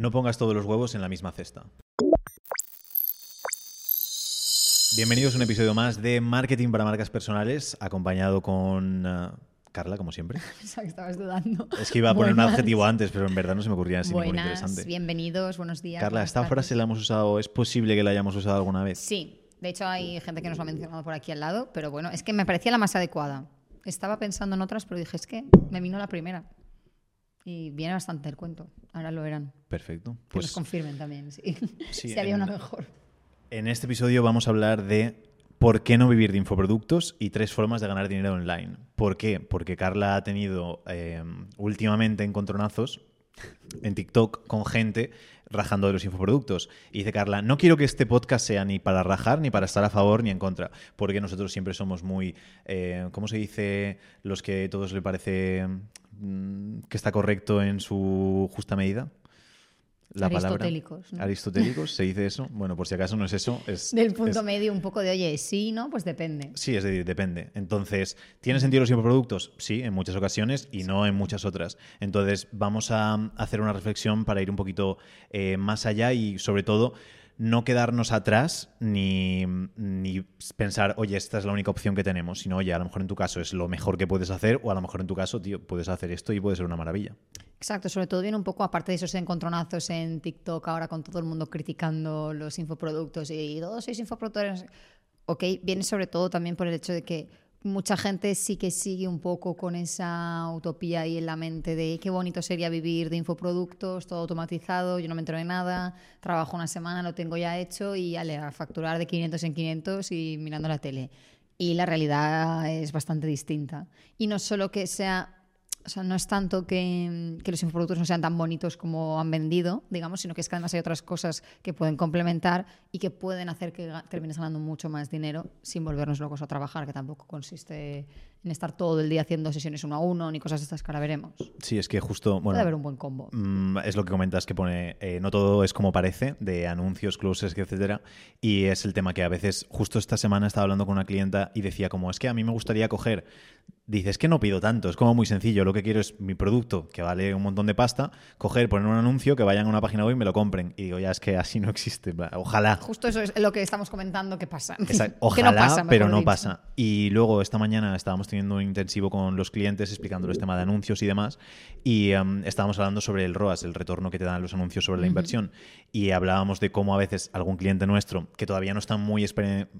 No pongas todos los huevos en la misma cesta. Bienvenidos a un episodio más de Marketing para Marcas Personales, acompañado con uh, Carla, como siempre. Pensaba que estabas dudando. Es que iba a poner un adjetivo antes, pero en verdad no se me ocurría así ningún Buenas, interesante. bienvenidos, buenos días. Carla, ¿esta tardes. frase la hemos usado? ¿Es posible que la hayamos usado alguna vez? Sí, de hecho hay gente que nos lo ha mencionado por aquí al lado, pero bueno, es que me parecía la más adecuada. Estaba pensando en otras, pero dije, es que me vino la primera. Y viene bastante el cuento. Ahora lo verán. Perfecto. Que nos Pues confirmen también, sí. Sí, si había en- una mejor. en este episodio vamos a hablar de por qué no vivir de infoproductos y tres formas de ganar dinero online. ¿Por qué? Porque Carla ha tenido eh, últimamente encontronazos en TikTok con gente rajando de los infoproductos. Y dice Carla, no quiero que este podcast sea ni para rajar, ni para estar a favor, ni en contra, porque nosotros siempre somos muy, eh, ¿cómo se dice? Los que a todos le parece mm, que está correcto en su justa medida. La palabra. Aristotélicos, ¿no? Aristotélicos, ¿se dice eso? Bueno, por si acaso no es eso. Es, Del punto es- medio un poco de, oye, sí, ¿no? Pues depende. Sí, es decir, depende. Entonces, ¿tiene sentido los infoproductos? Sí, en muchas ocasiones y no en muchas otras. Entonces, vamos a hacer una reflexión para ir un poquito eh, más allá y, sobre todo, no quedarnos atrás ni, ni pensar, oye, esta es la única opción que tenemos, sino, oye, a lo mejor en tu caso es lo mejor que puedes hacer o a lo mejor en tu caso, tío, puedes hacer esto y puede ser una maravilla. Exacto, sobre todo viene un poco, aparte de esos encontronazos en TikTok ahora con todo el mundo criticando los infoproductos y todos sois infoproductores, ok, viene sobre todo también por el hecho de que mucha gente sí que sigue un poco con esa utopía ahí en la mente de qué bonito sería vivir de infoproductos, todo automatizado, yo no me entero de nada, trabajo una semana, lo tengo ya hecho y ale, a facturar de 500 en 500 y mirando la tele. Y la realidad es bastante distinta. Y no solo que sea o sea, no es tanto que, que los infoproductos no sean tan bonitos como han vendido, digamos, sino que es que además hay otras cosas que pueden complementar y que pueden hacer que termines ganando mucho más dinero sin volvernos locos a trabajar, que tampoco consiste en estar todo el día haciendo sesiones uno a uno ni cosas de estas que ahora veremos. Sí, es que justo, bueno, Puede haber un buen combo. Mm, es lo que comentas que pone eh, no todo es como parece de anuncios closes etcétera y es el tema que a veces justo esta semana estaba hablando con una clienta y decía como es que a mí me gustaría coger dices que no pido tanto es como muy sencillo lo que quiero es mi producto que vale un montón de pasta coger poner un anuncio que vayan a una página web y me lo compren y digo ya es que así no existe ojalá Justo eso es lo que estamos comentando que pasa. Exacto. que Ojalá, no pasa, pero no dicho. pasa. Y luego esta mañana estábamos teniendo un intensivo con los clientes explicándoles tema de anuncios y demás. Y em, estábamos hablando sobre el ROAS, el retorno que te dan los anuncios sobre la inversión. Y hablábamos de cómo a veces algún cliente nuestro que todavía no está muy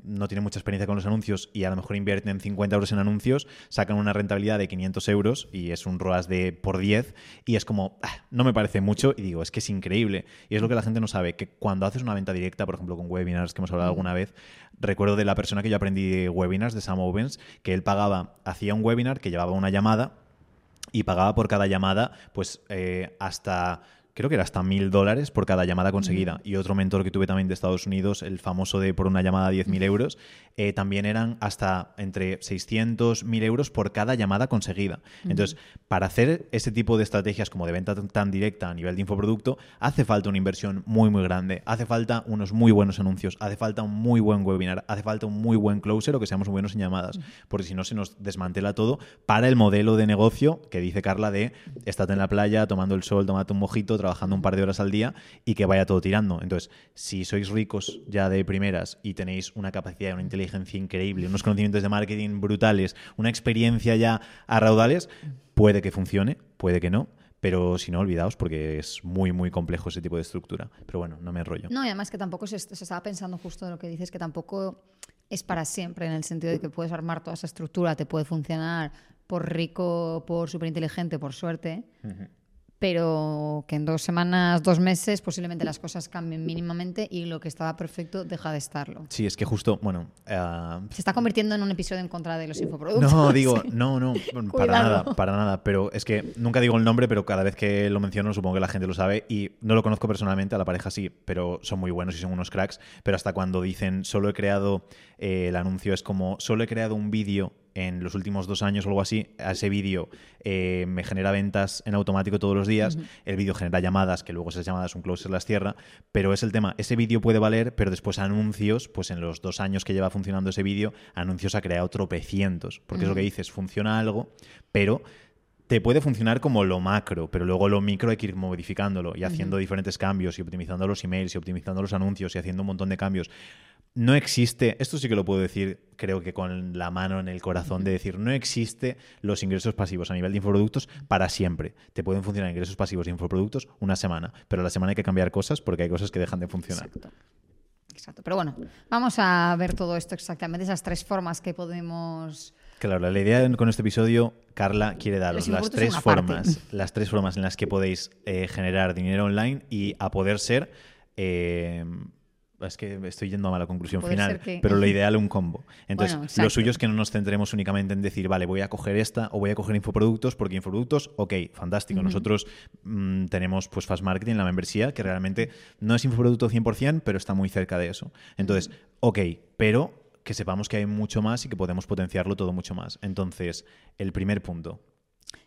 no tiene mucha experiencia con los anuncios y a lo mejor invierten 50 euros en anuncios, sacan una rentabilidad de 500 euros y es un ROAS de por 10 y es como, "Ah, no me parece mucho y digo, es que es increíble. Y es lo que la gente no sabe, que cuando haces una venta directa, por ejemplo, con webinars que hemos hablado alguna vez, recuerdo de la persona que yo aprendí de webinars, de Sam Owens, que él pagaba, hacía un webinar que llevaba una llamada y pagaba por cada llamada, pues eh, hasta. Creo que era hasta mil dólares por cada llamada conseguida. Y otro mentor que tuve también de Estados Unidos, el famoso de por una llamada 10.000 euros, eh, también eran hasta entre 600, 1000 euros por cada llamada conseguida. Entonces, para hacer ese tipo de estrategias como de venta tan, directa a nivel de infoproducto, hace falta una inversión muy, muy grande. Hace falta unos muy buenos anuncios. Hace falta un muy buen webinar. Hace falta un muy buen closer o que seamos muy buenos en llamadas. Porque si no, se nos desmantela todo para el modelo de negocio que dice Carla de estate en la playa, tomando el sol, tomate un mojito, trabajando un par de horas al día y que vaya todo tirando. Entonces, si sois ricos ya de primeras y tenéis una capacidad, una inteligencia increíble, unos conocimientos de marketing brutales, una experiencia ya a raudales, puede que funcione, puede que no. Pero si no, olvidaos porque es muy, muy complejo ese tipo de estructura. Pero bueno, no me enrollo. No, y además que tampoco se, se estaba pensando justo de lo que dices, que tampoco es para siempre, en el sentido de que puedes armar toda esa estructura, te puede funcionar por rico, por súper inteligente, por suerte, pero que en dos semanas, dos meses, posiblemente las cosas cambien mínimamente y lo que estaba perfecto deja de estarlo. Sí, es que justo, bueno, ah, Se está convirtiendo en un episodio en contra de los infoproductos. No, digo, no, no, para nada, para nada. Pero es que nunca digo el nombre, pero cada vez que lo menciono supongo que la gente lo sabe y no lo conozco personalmente, a la pareja sí, pero son muy buenos y son unos cracks. Pero hasta cuando dicen solo he creado, eh, el anuncio es como solo he creado un vídeo en los últimos dos años o algo así, a ese vídeo eh, me genera ventas en automático todos los días, el vídeo genera llamadas, que luego esas llamadas un closer las cierra, pero es el tema, ese vídeo puede valer, pero después anuncios, pues en los dos años que lleva funcionando ese vídeo, anuncios ha creado tropecientos, porque es lo que dices, funciona algo, pero te puede funcionar como lo macro, pero luego lo micro hay que ir modificándolo y haciendo diferentes cambios y optimizando los emails y optimizando los anuncios y haciendo un montón de cambios. No existe, esto sí que lo puedo decir, creo que con la mano en el corazón, de decir, no existe los ingresos pasivos a nivel de infoproductos para siempre. Te pueden funcionar ingresos pasivos de infoproductos una semana, pero a la semana hay que cambiar cosas porque hay cosas que dejan de funcionar. Exacto. Exacto. Pero bueno, vamos a ver todo esto exactamente, esas tres formas que podemos Claro, la idea con este episodio, Carla quiere daros las tres parte. formas, las tres formas en las que podéis eh, generar dinero online y a poder ser. eh, es que estoy yendo a mala conclusión Puede final, que- pero lo ideal un combo. Entonces, Bueno, lo suyo es que no nos centremos únicamente en decir, vale, voy a coger esta o voy a coger infoproductos, porque infoproductos, ok, fantástico. Nosotros mm, tenemos pues Fast Marketing, la membresía, que realmente no es infoproducto 100%, pero está muy cerca de eso. Entonces, ok, pero que sepamos que hay mucho más y que podemos potenciarlo todo mucho más. Entonces, el primer punto.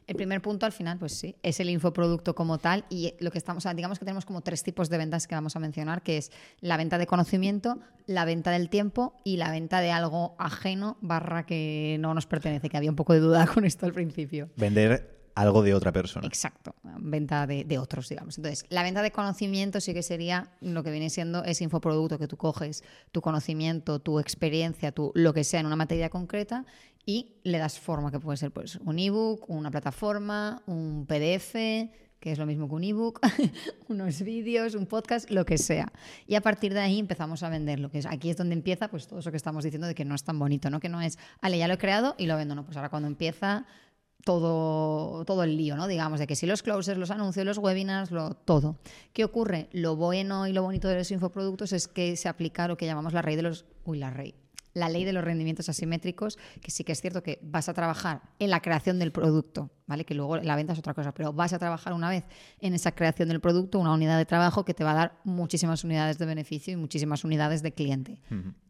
El primer punto al final, pues sí, es el infoproducto como tal y lo que estamos, digamos que tenemos como tres tipos de ventas que vamos a mencionar, que es la venta de conocimiento, la venta del tiempo y la venta de algo ajeno barra que no nos pertenece, que había un poco de duda con esto al principio. Vender algo de otra persona. Exacto, venta de, otros, digamos. Entonces, la venta de conocimiento sí que sería lo que viene siendo ese infoproducto que tú coges, tu conocimiento, tu experiencia, tu lo que sea en una materia concreta y le das forma, que puede ser pues un ebook, una plataforma, un PDF, que es lo mismo que un ebook, unos vídeos, un podcast, lo que sea. Y a partir de ahí empezamos a venderlo, que es, aquí es donde empieza pues todo eso que estamos diciendo de que no es tan bonito, ¿no? Que no es, ale, ya lo he creado y lo vendo, no, pues ahora cuando empieza todo, todo el lío, ¿no? Digamos, de que si los closers, los anuncios, los webinars, lo, todo. ¿Qué ocurre? Lo bueno y lo bonito de los infoproductos es que se aplica lo que llamamos la ley de los... Uy, la ley. La ley de los rendimientos asimétricos, que sí que es cierto que vas a trabajar en la creación del producto, ¿vale? Que luego la venta es otra cosa, pero vas a trabajar una vez en esa creación del producto, una unidad de trabajo que te va a dar muchísimas unidades de beneficio y muchísimas unidades de cliente.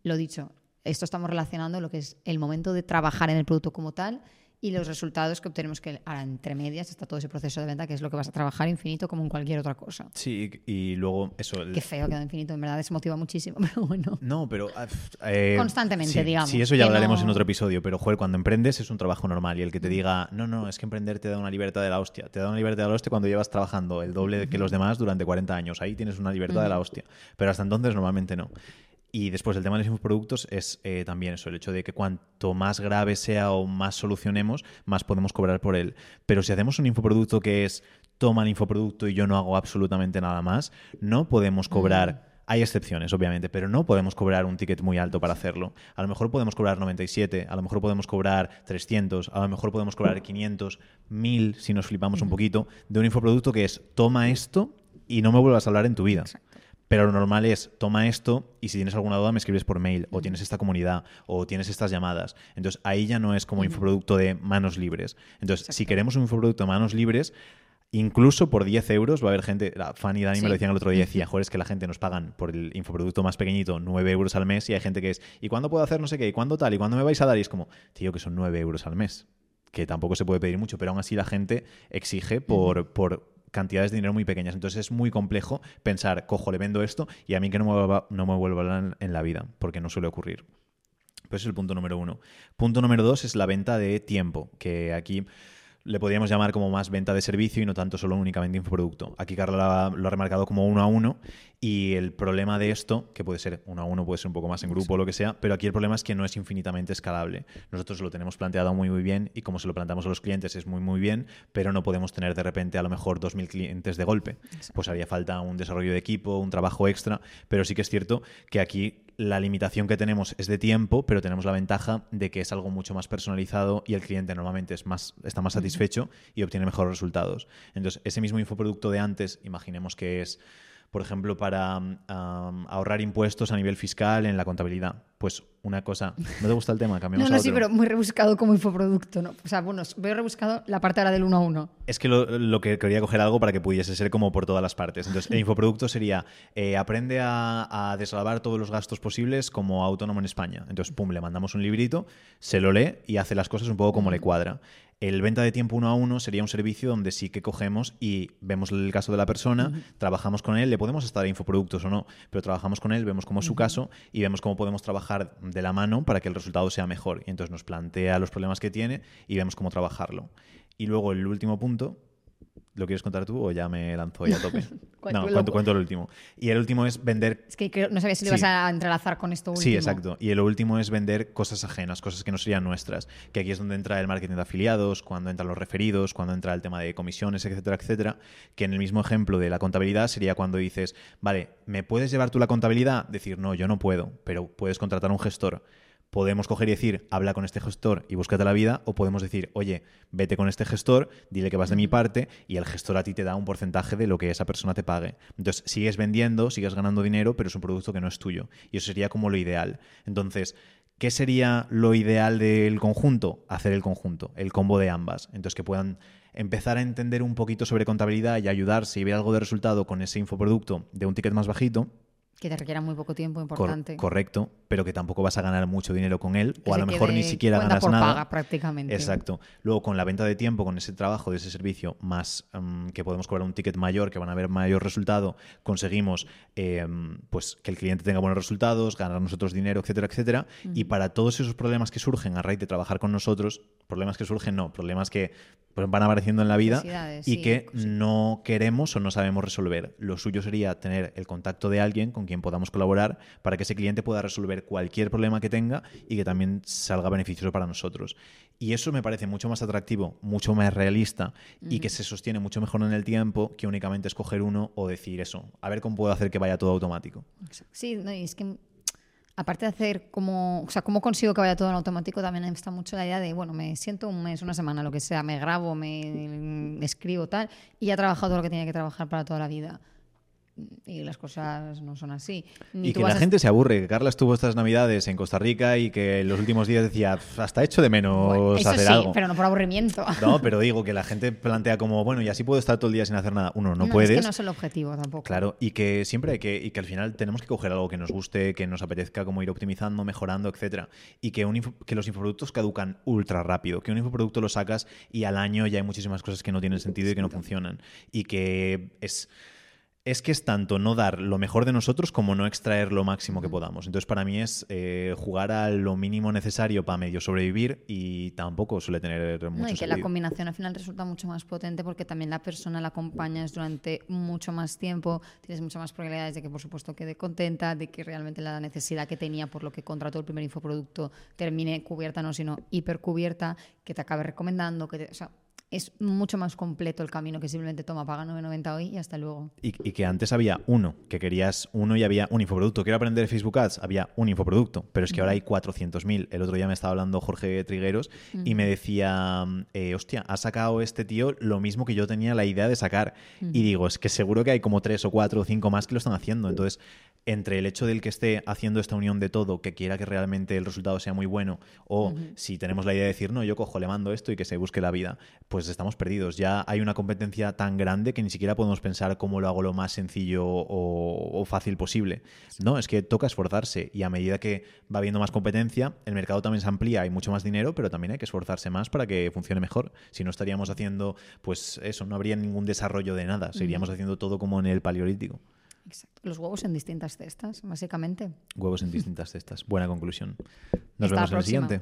Lo dicho, esto estamos relacionando lo que es el momento de trabajar en el producto como tal y los resultados que obtenemos que ahora entre medias está todo ese proceso de venta que es lo que vas a trabajar infinito como en cualquier otra cosa. Sí, y luego eso. el- Qué feo queda infinito, en verdad desmotiva muchísimo, pero bueno. No, pero. ah, eh, Constantemente, sí, digamos, Sí, eso ya hablaremos no- en otro episodio. Pero, joder, cuando emprendes es un trabajo normal. Y el que te diga, no, no, es que emprender te da una libertad de la hostia. Te da una libertad de la hostia cuando llevas trabajando el doble que los demás durante 40 años. Ahí tienes una libertad de la hostia. Pero hasta entonces normalmente no. Y después el tema de los infoproductos es eh, también eso, el hecho de que cuanto más grave sea o más solucionemos, más podemos cobrar por él. Pero si hacemos un infoproducto que es toma el infoproducto y yo no hago absolutamente nada más, no podemos cobrar. Hay excepciones, obviamente, pero no podemos cobrar un ticket muy alto para hacerlo. A lo mejor podemos cobrar 97, a lo mejor podemos cobrar 300, a lo mejor podemos cobrar 500, 1000 si nos flipamos un poquito, de un infoproducto que es toma esto y no me vuelvas a hablar en tu vida. Pero lo normal es, toma esto y si tienes alguna duda me escribes por mail, o tienes esta comunidad, o tienes estas llamadas. Entonces ahí ya no es como infoproducto de manos libres. Entonces, si queremos un infoproducto de manos libres, incluso por 10 euros va a haber gente, la Fanny y Dani me lo decían el otro día, decía, joder, es que la gente nos pagan por el infoproducto más pequeñito 9 euros al mes y hay gente que es, ¿y cuándo puedo hacer no sé qué? ¿Y cuándo tal? ¿Y cuándo me vais a dar? Y es como, tío, que son 9 euros al mes. Que tampoco se puede pedir mucho, pero aún así la gente exige por, por cantidades de dinero muy pequeñas. Entonces es muy complejo pensar, cojo, le vendo esto y a mí que no me vuelva, no me vuelva en, en la vida, porque no suele ocurrir. Ese es el punto número uno. Punto número dos es la venta de tiempo, que aquí le podríamos llamar como más venta de servicio y no tanto solo únicamente infoproducto. Aquí Carla lo ha remarcado como uno a uno y el problema de esto, que puede ser uno a uno, puede ser un poco más en grupo o lo que sea, pero aquí el problema es que no es infinitamente escalable. Nosotros lo tenemos planteado muy muy bien y como se lo planteamos a los clientes es muy muy bien, pero no podemos tener de repente a lo mejor 2.000 clientes de golpe. Pues haría falta un desarrollo de equipo, un trabajo extra, pero sí que es cierto que aquí la limitación que tenemos es de tiempo, pero tenemos la ventaja de que es algo mucho más personalizado y el cliente normalmente es más, está más satisfecho y obtiene mejores resultados. Entonces, ese mismo infoproducto de antes, imaginemos que es, por ejemplo, para um, ahorrar impuestos a nivel fiscal en la contabilidad. Pues una cosa, ¿no te gusta el tema? No, Cambiamos no, a sí, pero muy rebuscado como infoproducto, ¿no? O sea, bueno, veo rebuscado la parte ahora del uno a uno. Es que lo, lo que quería coger algo para que pudiese ser como por todas las partes. Entonces, el infoproducto sería eh, aprende a, a todos los gastos posibles como autónomo en España. Entonces, pum, le mandamos un librito, se lo lee y hace las cosas un poco como le cuadra. El venta de tiempo uno a uno sería un servicio donde sí que cogemos y vemos el caso de la persona, trabajamos con él, le podemos estar infoproductos o no, pero trabajamos con él, vemos cómo es su caso y vemos cómo podemos trabajar de la mano para que el resultado sea mejor. Y entonces nos plantea los problemas que tiene y vemos cómo trabajarlo. Y luego el último punto, ¿lo quieres contar tú o ya me lanzo ya a tope? No, el cuento, cuento el último. Y el último es vender Es que creo- no sabía si lo Sí. ibas a entrelazar con esto último. Sí, exacto. Y lo último es vender cosas ajenas, cosas que no serían nuestras. Que aquí es donde entra el marketing de afiliados, cuando entran los referidos, cuando entra el tema de comisiones, etcétera, etcétera. Que en el mismo ejemplo de la contabilidad sería cuando dices, vale, ¿me puedes llevar tú la contabilidad? Decir, no, yo no puedo, pero puedes contratar a un gestor. Podemos coger y decir, habla con este gestor y búscate la vida, o podemos decir, oye, vete con este gestor, dile que vas de mi parte y el gestor a ti te da un porcentaje de lo que esa persona te pague. Entonces, sigues vendiendo, sigues ganando dinero, pero es un producto que no es tuyo. Y eso sería como lo ideal. Entonces, ¿qué sería lo ideal del conjunto? Hacer el conjunto, el combo de ambas. Entonces, que puedan empezar a entender un poquito sobre contabilidad y ayudarse y ver algo de resultado con ese infoproducto de un ticket más bajito. Que te requiera muy poco tiempo, Cor- importante. correcto, pero que tampoco vas a ganar mucho dinero con él, Que o a lo mejor ni siquiera ganas por nada. paga, prácticamente. Exacto. Luego, con la venta de tiempo, con ese trabajo de ese servicio, más mm, que podemos cobrar un ticket mayor, que van a haber mayor resultado, conseguimos eh, pues que el cliente tenga buenos resultados, ganar nosotros dinero, etcétera, etcétera. Y para todos esos problemas que surgen a raíz de trabajar con nosotros, problemas que surgen, no, problemas que pues, van apareciendo en la vida y sí, que sí. no queremos o no sabemos resolver. Lo suyo sería tener el contacto de alguien con quien podamos colaborar para que ese cliente pueda resolver cualquier problema que tenga y que también salga beneficioso para nosotros. Y eso me parece mucho más atractivo, mucho más realista y que se sostiene mucho mejor en el tiempo que únicamente escoger uno o decir eso, a ver cómo puedo hacer que vaya todo automático. Sí, no, y es que aparte de hacer como, o sea, cómo consigo que vaya todo en automático, también está mucho la idea de, bueno, me siento un mes, una semana, lo que sea, me grabo, me, me escribo tal, y ya he trabajado todo lo que tenía que trabajar para toda la vida. Y las cosas no son así. Ni Y que la a- gente se aburre, que Carla estuvo estas navidades en Costa Rica y que en los últimos días decía, "Pf, hasta hecho de menos Bueno, eso hacer sí, algo. pero no por aburrimiento. No, pero digo que la gente plantea como, bueno, y así puedo estar todo el día sin hacer nada. Uno, no, es puedes. que no es el objetivo tampoco. Claro, y que siempre hay que, y que al final tenemos que coger algo que nos guste, que nos apetezca, como ir optimizando, mejorando, etcétera. Y que, un info- que los infoproductos caducan ultra rápido, que un infoproducto lo sacas y al año ya hay muchísimas cosas que no tienen sentido y que no funcionan. Y que es. Es que es tanto no dar lo mejor de nosotros como no extraer lo máximo que podamos. Entonces, para mí es eh, jugar a lo mínimo necesario para medio sobrevivir y tampoco suele tener mucho No, y que la combinación al final resulta mucho más potente porque también la persona la acompañas durante mucho más tiempo, tienes muchas más probabilidades de que por supuesto quede contenta, de que realmente la necesidad que tenía por lo que contrató el primer infoproducto termine cubierta, no, sino hipercubierta, que te acabe recomendando, que te- o sea, es mucho más completo el camino que simplemente toma, paga 9.90 hoy y hasta luego. Y, y que antes había uno, que querías uno y había un infoproducto. Quiero aprender Facebook Ads, había un infoproducto, pero es que ahora hay 400.000. El otro día me estaba hablando Jorge Trigueros y me decía, eh, hostia, ha sacado este tío lo mismo que yo tenía la idea de sacar. Y digo, es que seguro que hay como tres o cuatro o cinco más que lo están haciendo. Entonces, entre el hecho del que esté haciendo esta unión de todo, que quiera que realmente el resultado sea muy bueno, o si tenemos la idea de decir, no, yo cojo, le mando esto y que se busque la vida, pues estamos perdidos. Ya hay una competencia tan grande que ni siquiera podemos pensar cómo lo hago lo más sencillo o, o fácil posible. No, es que toca esforzarse y a medida que va habiendo más competencia, el mercado también se amplía, hay mucho más dinero, pero también hay que esforzarse más para que funcione mejor. Si no estaríamos haciendo, pues eso, no habría ningún desarrollo de nada, seguiríamos haciendo todo como en el paleolítico. Exacto. Los huevos en distintas cestas, básicamente. Huevos en distintas cestas. Buena conclusión. Nos Hasta vemos en el siguiente.